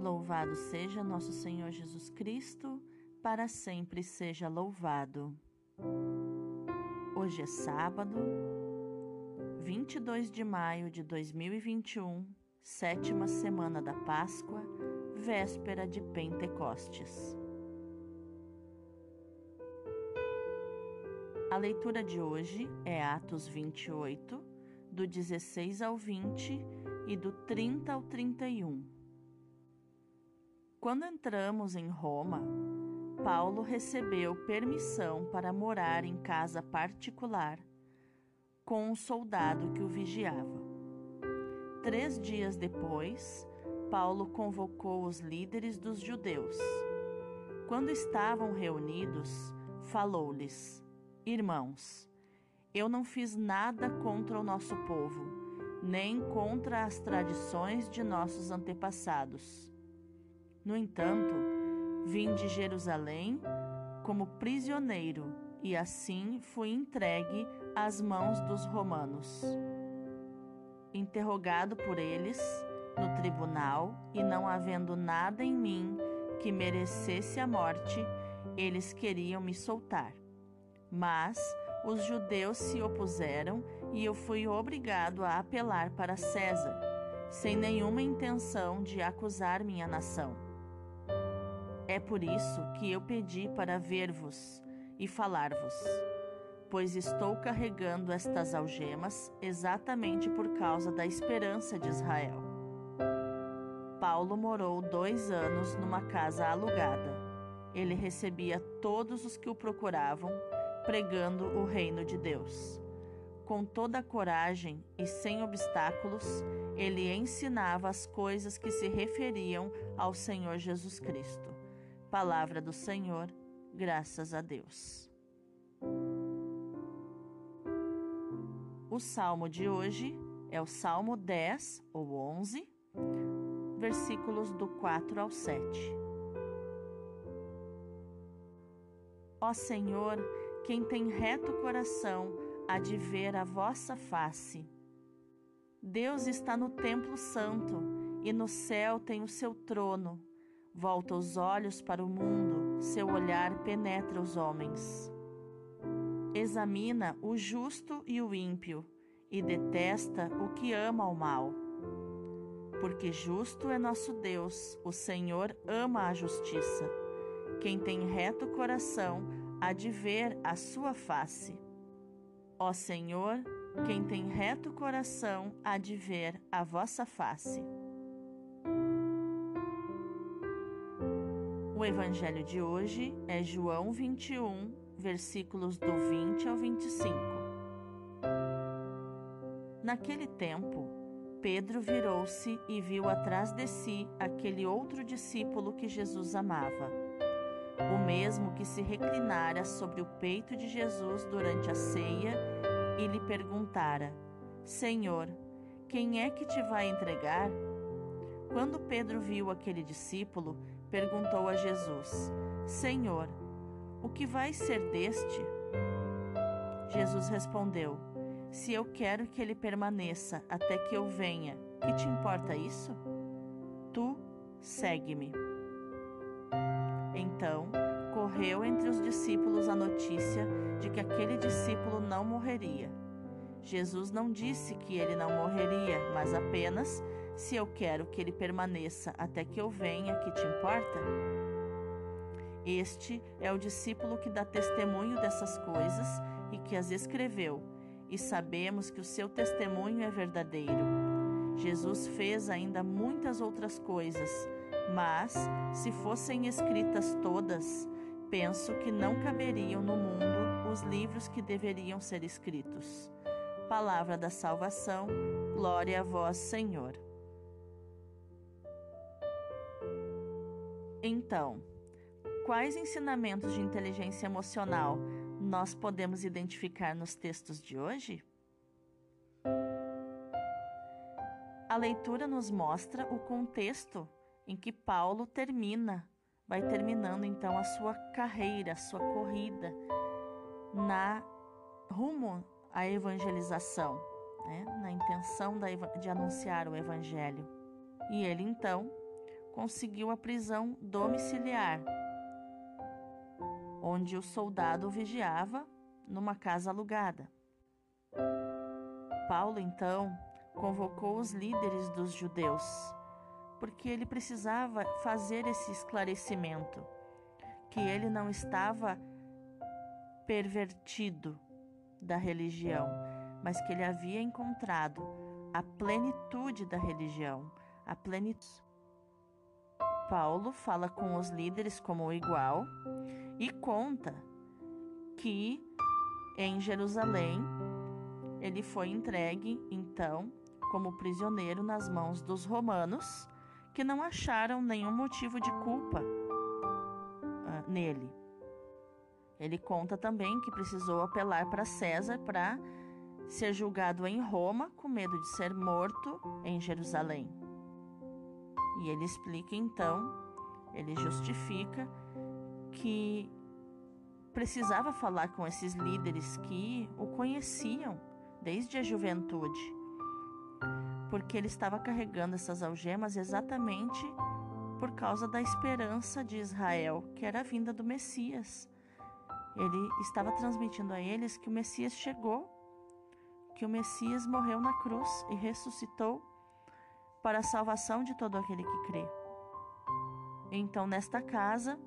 Louvado seja nosso Senhor Jesus Cristo, para sempre seja louvado. Hoje é sábado, 22 de maio de 2021, sétima semana da Páscoa, véspera de Pentecostes. A leitura de hoje é Atos 28, do 16 ao 20 e do 30 ao 31. Quando entramos em Roma, Paulo recebeu permissão para morar em casa particular com um soldado que o vigiava. Três dias depois, Paulo convocou os líderes dos judeus. Quando estavam reunidos, falou-lhes: Irmãos, eu não fiz nada contra o nosso povo, nem contra as tradições de nossos antepassados. No entanto, vim de Jerusalém como prisioneiro e assim fui entregue às mãos dos romanos. Interrogado por eles no tribunal e não havendo nada em mim que merecesse a morte, eles queriam me soltar. Mas os judeus se opuseram e eu fui obrigado a apelar para César, sem nenhuma intenção de acusar minha nação. É por isso que eu pedi para ver-vos e falar-vos, pois estou carregando estas algemas exatamente por causa da esperança de Israel. Paulo morou dois anos numa casa alugada. Ele recebia todos os que o procuravam pregando o reino de Deus. Com toda a coragem e sem obstáculos, ele ensinava as coisas que se referiam ao Senhor Jesus Cristo. Palavra do Senhor, graças a Deus. O salmo de hoje é o Salmo 10 ou 11, versículos do 4 ao 7. Ó Senhor, quem tem reto coração há de ver a vossa face. Deus está no templo santo e no céu tem o seu trono. Volta os olhos para o mundo, seu olhar penetra os homens. Examina o justo e o ímpio e detesta o que ama o mal. Porque justo é nosso Deus, o Senhor ama a justiça. Quem tem reto coração há de ver a sua face. Ó Senhor, quem tem reto coração há de ver a vossa face. O evangelho de hoje é João 21, versículos do 20 ao 25. Naquele tempo, Pedro virou-se e viu atrás de si aquele outro discípulo que Jesus amava o mesmo que se reclinara sobre o peito de Jesus durante a ceia e lhe perguntara: Senhor, quem é que te vai entregar? Quando Pedro viu aquele discípulo, perguntou a Jesus: Senhor, o que vai ser deste? Jesus respondeu: Se eu quero que ele permaneça até que eu venha, que te importa isso? Tu segue-me. Então, correu entre os discípulos a notícia de que aquele discípulo não morreria. Jesus não disse que ele não morreria, mas apenas: se eu quero que ele permaneça até que eu venha, que te importa? Este é o discípulo que dá testemunho dessas coisas e que as escreveu, e sabemos que o seu testemunho é verdadeiro. Jesus fez ainda muitas outras coisas mas, se fossem escritas todas, penso que não caberiam no mundo os livros que deveriam ser escritos. Palavra da salvação, glória a vós, Senhor. Então, quais ensinamentos de inteligência emocional nós podemos identificar nos textos de hoje? A leitura nos mostra o contexto em que Paulo termina, vai terminando então a sua carreira, a sua corrida na rumo à evangelização, né? na intenção de anunciar o evangelho. E ele então conseguiu a prisão domiciliar, onde o soldado vigiava numa casa alugada. Paulo então convocou os líderes dos judeus, porque ele precisava fazer esse esclarecimento, que ele não estava pervertido da religião, mas que ele havia encontrado a plenitude da religião, a plenitude. Paulo fala com os líderes como igual e conta que em Jerusalém ele foi entregue, então, como prisioneiro nas mãos dos romanos, que não acharam nenhum motivo de culpa uh, nele. Ele conta também que precisou apelar para César para ser julgado em Roma, com medo de ser morto em Jerusalém. E ele explica então, ele justifica que precisava falar com esses líderes que o conheciam desde a juventude, porque ele estava carregando essas algemas exatamente por causa da esperança de Israel, que era a vinda do Messias. Ele estava transmitindo a eles que o Messias chegou, que o Messias morreu na cruz e ressuscitou para a salvação de todo aquele que crê. Então, nesta casa,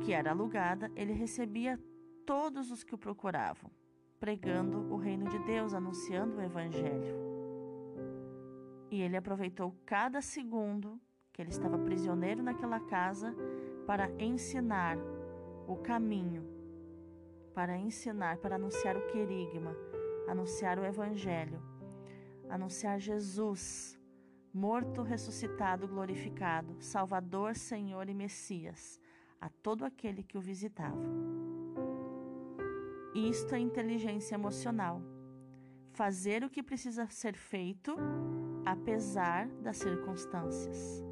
que era alugada, ele recebia todos os que o procuravam, pregando o reino de Deus, anunciando o Evangelho. E ele aproveitou cada segundo que ele estava prisioneiro naquela casa para ensinar o caminho, para ensinar, para anunciar o querigma, anunciar o Evangelho, anunciar Jesus, morto, ressuscitado, glorificado, Salvador, Senhor e Messias, a todo aquele que o visitava. Isto é inteligência emocional. Fazer o que precisa ser feito, apesar das circunstâncias.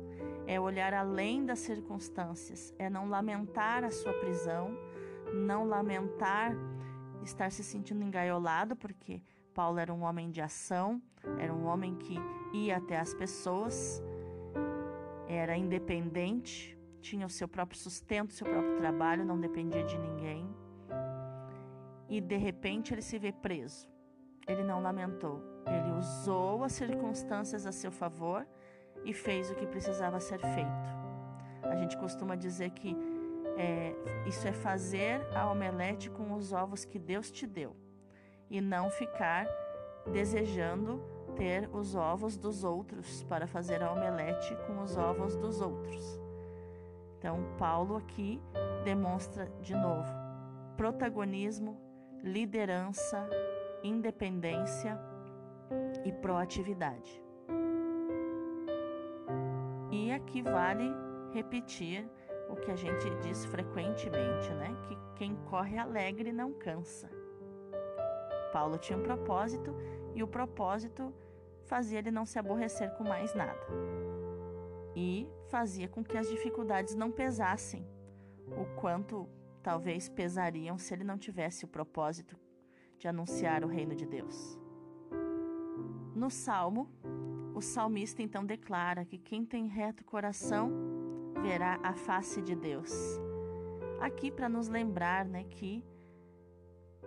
É olhar além das circunstâncias, é não lamentar a sua prisão, não lamentar estar se sentindo engaiolado, porque Paulo era um homem de ação, era um homem que ia até as pessoas, era independente, tinha o seu próprio sustento, seu próprio trabalho, não dependia de ninguém e de repente ele se vê preso. Ele não lamentou, ele usou as circunstâncias a seu favor e fez o que precisava ser feito. A gente costuma dizer que é, isso é fazer a omelete com os ovos que Deus te deu e não ficar desejando ter os ovos dos outros para fazer a omelete com os ovos dos outros. Então, Paulo aqui demonstra de novo protagonismo, liderança, independência e proatividade. E aqui vale repetir o que a gente diz frequentemente, né? Que quem corre alegre não cansa. Paulo tinha um propósito e o propósito fazia ele não se aborrecer com mais nada. E fazia com que as dificuldades não pesassem o quanto talvez pesariam se ele não tivesse o propósito de anunciar o reino de Deus. No salmo, o salmista então declara que quem tem reto coração verá a face de Deus. Aqui para nos lembrar, né, que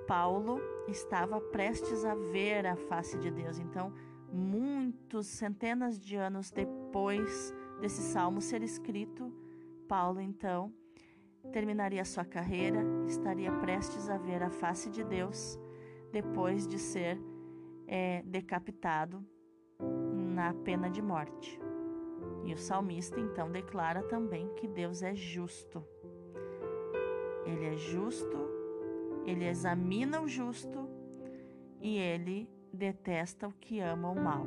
Paulo estava prestes a ver a face de Deus. Então, muitos centenas de anos depois desse salmo ser escrito, Paulo então terminaria sua carreira, estaria prestes a ver a face de Deus depois de ser é, decapitado na pena de morte. E o salmista então declara também que Deus é justo. Ele é justo, ele examina o justo e ele detesta o que ama o mal.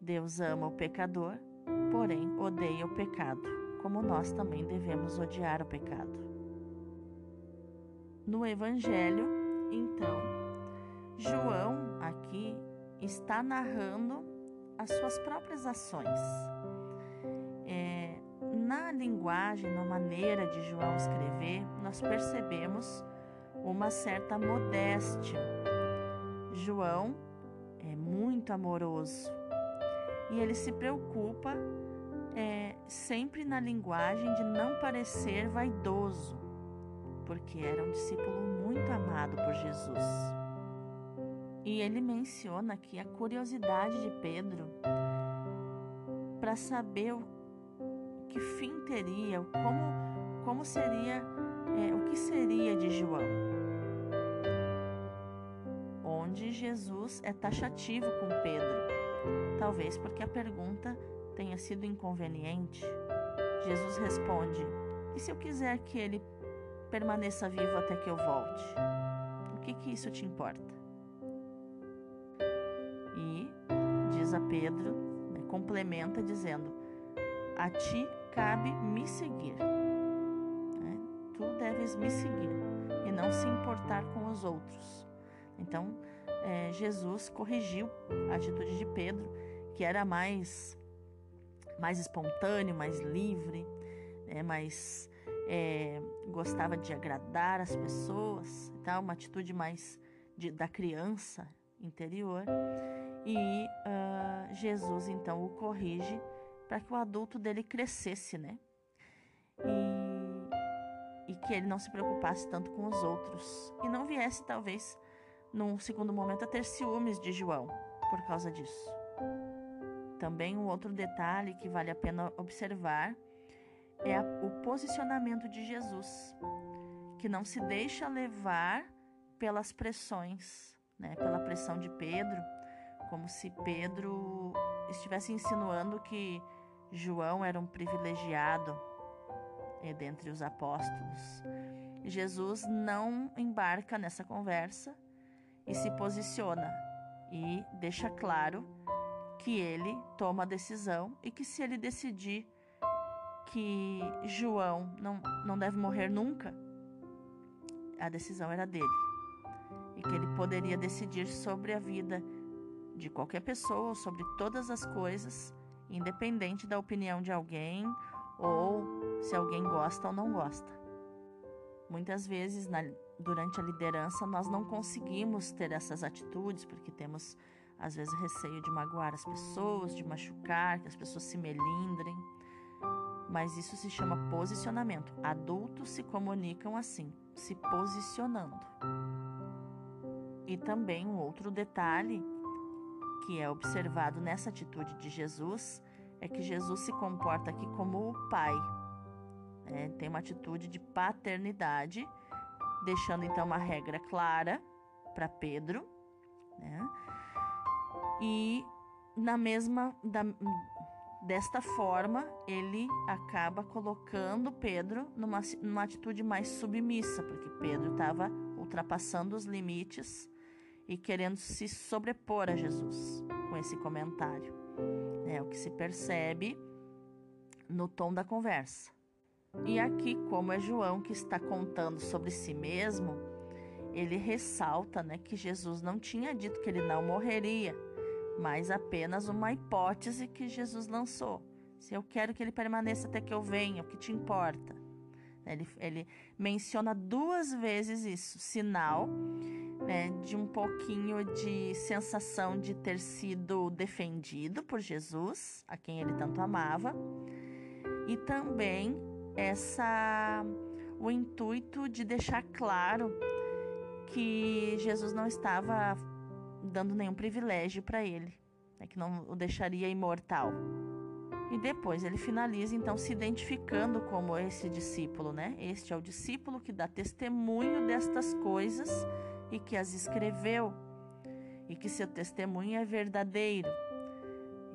Deus ama o pecador, porém odeia o pecado como nós também devemos odiar o pecado. No Evangelho, então, João aqui está narrando as suas próprias ações. Na linguagem, na maneira de João escrever, nós percebemos uma certa modéstia. João é muito amoroso. E ele se preocupa é, sempre na linguagem de não parecer vaidoso, porque era um discípulo muito amado por Jesus. E ele menciona aqui a curiosidade de Pedro para saber o que fim teria, como, como seria, é, o que seria de João. Onde Jesus é taxativo com Pedro, talvez porque a pergunta tenha sido inconveniente. Jesus responde: E se eu quiser que ele permaneça vivo até que eu volte? O que, que isso te importa? E diz a Pedro, né, complementa dizendo: A ti cabe me seguir. Né? Tu deves me seguir e não se importar com os outros. Então, é, Jesus corrigiu a atitude de Pedro, que era mais, mais espontâneo, mais livre, né? mais é, gostava de agradar as pessoas, então, uma atitude mais de, da criança interior. E uh, Jesus então o corrige para que o adulto dele crescesse, né? E, e que ele não se preocupasse tanto com os outros e não viesse, talvez, num segundo momento, a ter ciúmes de João por causa disso. Também um outro detalhe que vale a pena observar é a, o posicionamento de Jesus, que não se deixa levar pelas pressões, né, pela pressão de Pedro, como se Pedro estivesse insinuando que João era um privilegiado dentre os apóstolos. Jesus não embarca nessa conversa e se posiciona e deixa claro que ele toma a decisão e que se ele decidir que João não, não deve morrer nunca, a decisão era dele. E que ele poderia decidir sobre a vida de qualquer pessoa, sobre todas as coisas, independente da opinião de alguém ou se alguém gosta ou não gosta. Muitas vezes, na, durante a liderança, nós não conseguimos ter essas atitudes porque temos, às vezes, receio de magoar as pessoas, de machucar, que as pessoas se melindrem mas isso se chama posicionamento. Adultos se comunicam assim, se posicionando. E também um outro detalhe que é observado nessa atitude de Jesus é que Jesus se comporta aqui como o pai. Né? Tem uma atitude de paternidade, deixando então uma regra clara para Pedro. Né? E na mesma, da, Desta forma, ele acaba colocando Pedro numa, numa atitude mais submissa, porque Pedro estava ultrapassando os limites e querendo se sobrepor a Jesus com esse comentário. É o que se percebe no tom da conversa. E aqui, como é João que está contando sobre si mesmo, ele ressalta né, que Jesus não tinha dito que ele não morreria mas apenas uma hipótese que Jesus lançou. Se eu quero que ele permaneça até que eu venha, o que te importa? Ele, ele menciona duas vezes isso, sinal né, de um pouquinho de sensação de ter sido defendido por Jesus, a quem ele tanto amava, e também essa o intuito de deixar claro que Jesus não estava dando nenhum privilégio para ele, né, que não o deixaria imortal. E depois ele finaliza então se identificando como esse discípulo, né? Este é o discípulo que dá testemunho destas coisas e que as escreveu, e que seu testemunho é verdadeiro.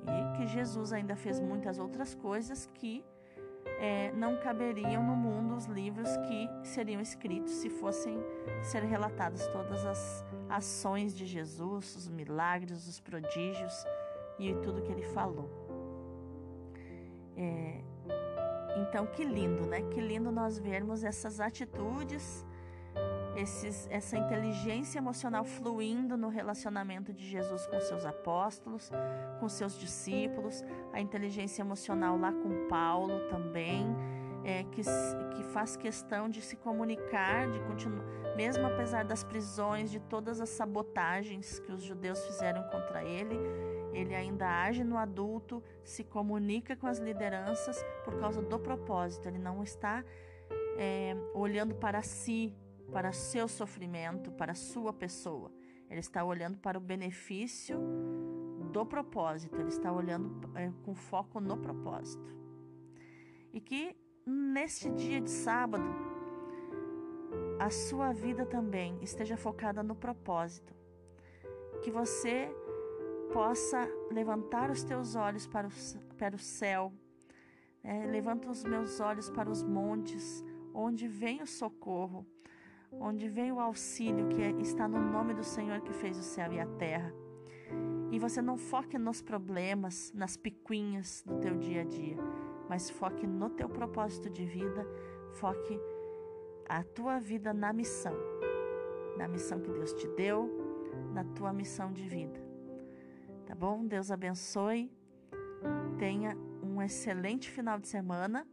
E que Jesus ainda fez muitas outras coisas que é, não caberiam no mundo os livros que seriam escritos se fossem ser relatadas todas as ações de Jesus, os milagres, os prodígios e tudo que ele falou. É, então, que lindo, né? Que lindo nós vermos essas atitudes, esses, essa inteligência emocional fluindo no relacionamento de Jesus com seus apóstolos, com seus discípulos, a inteligência emocional lá com Paulo também, é, que, que faz questão de se comunicar, de continuar, mesmo apesar das prisões, de todas as sabotagens que os judeus fizeram contra ele, ele ainda age no adulto, se comunica com as lideranças por causa do propósito. Ele não está é, olhando para si, para seu sofrimento, para sua pessoa. Ele está olhando para o benefício do propósito. Ele está olhando é, com foco no propósito. E que neste dia de sábado, a sua vida também esteja focada no propósito. Que você possa levantar os teus olhos para o, para o céu. É, levanta os meus olhos para os montes, onde vem o socorro, onde vem o auxílio que é, está no nome do Senhor que fez o céu e a terra. E você não foque nos problemas, nas picuinhas do teu dia a dia, mas foque no teu propósito de vida, foque a tua vida na missão, na missão que Deus te deu, na tua missão de vida. Tá bom? Deus abençoe. Tenha um excelente final de semana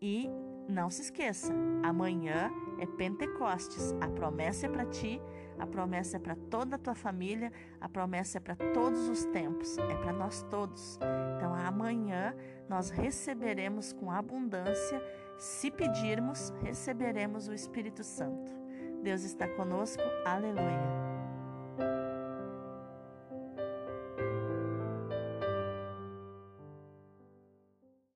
e não se esqueça, amanhã é Pentecostes. A promessa é para ti, a promessa é para toda a tua família, a promessa é para todos os tempos, é para nós todos. Então amanhã nós receberemos com abundância, se pedirmos, receberemos o Espírito Santo. Deus está conosco, aleluia.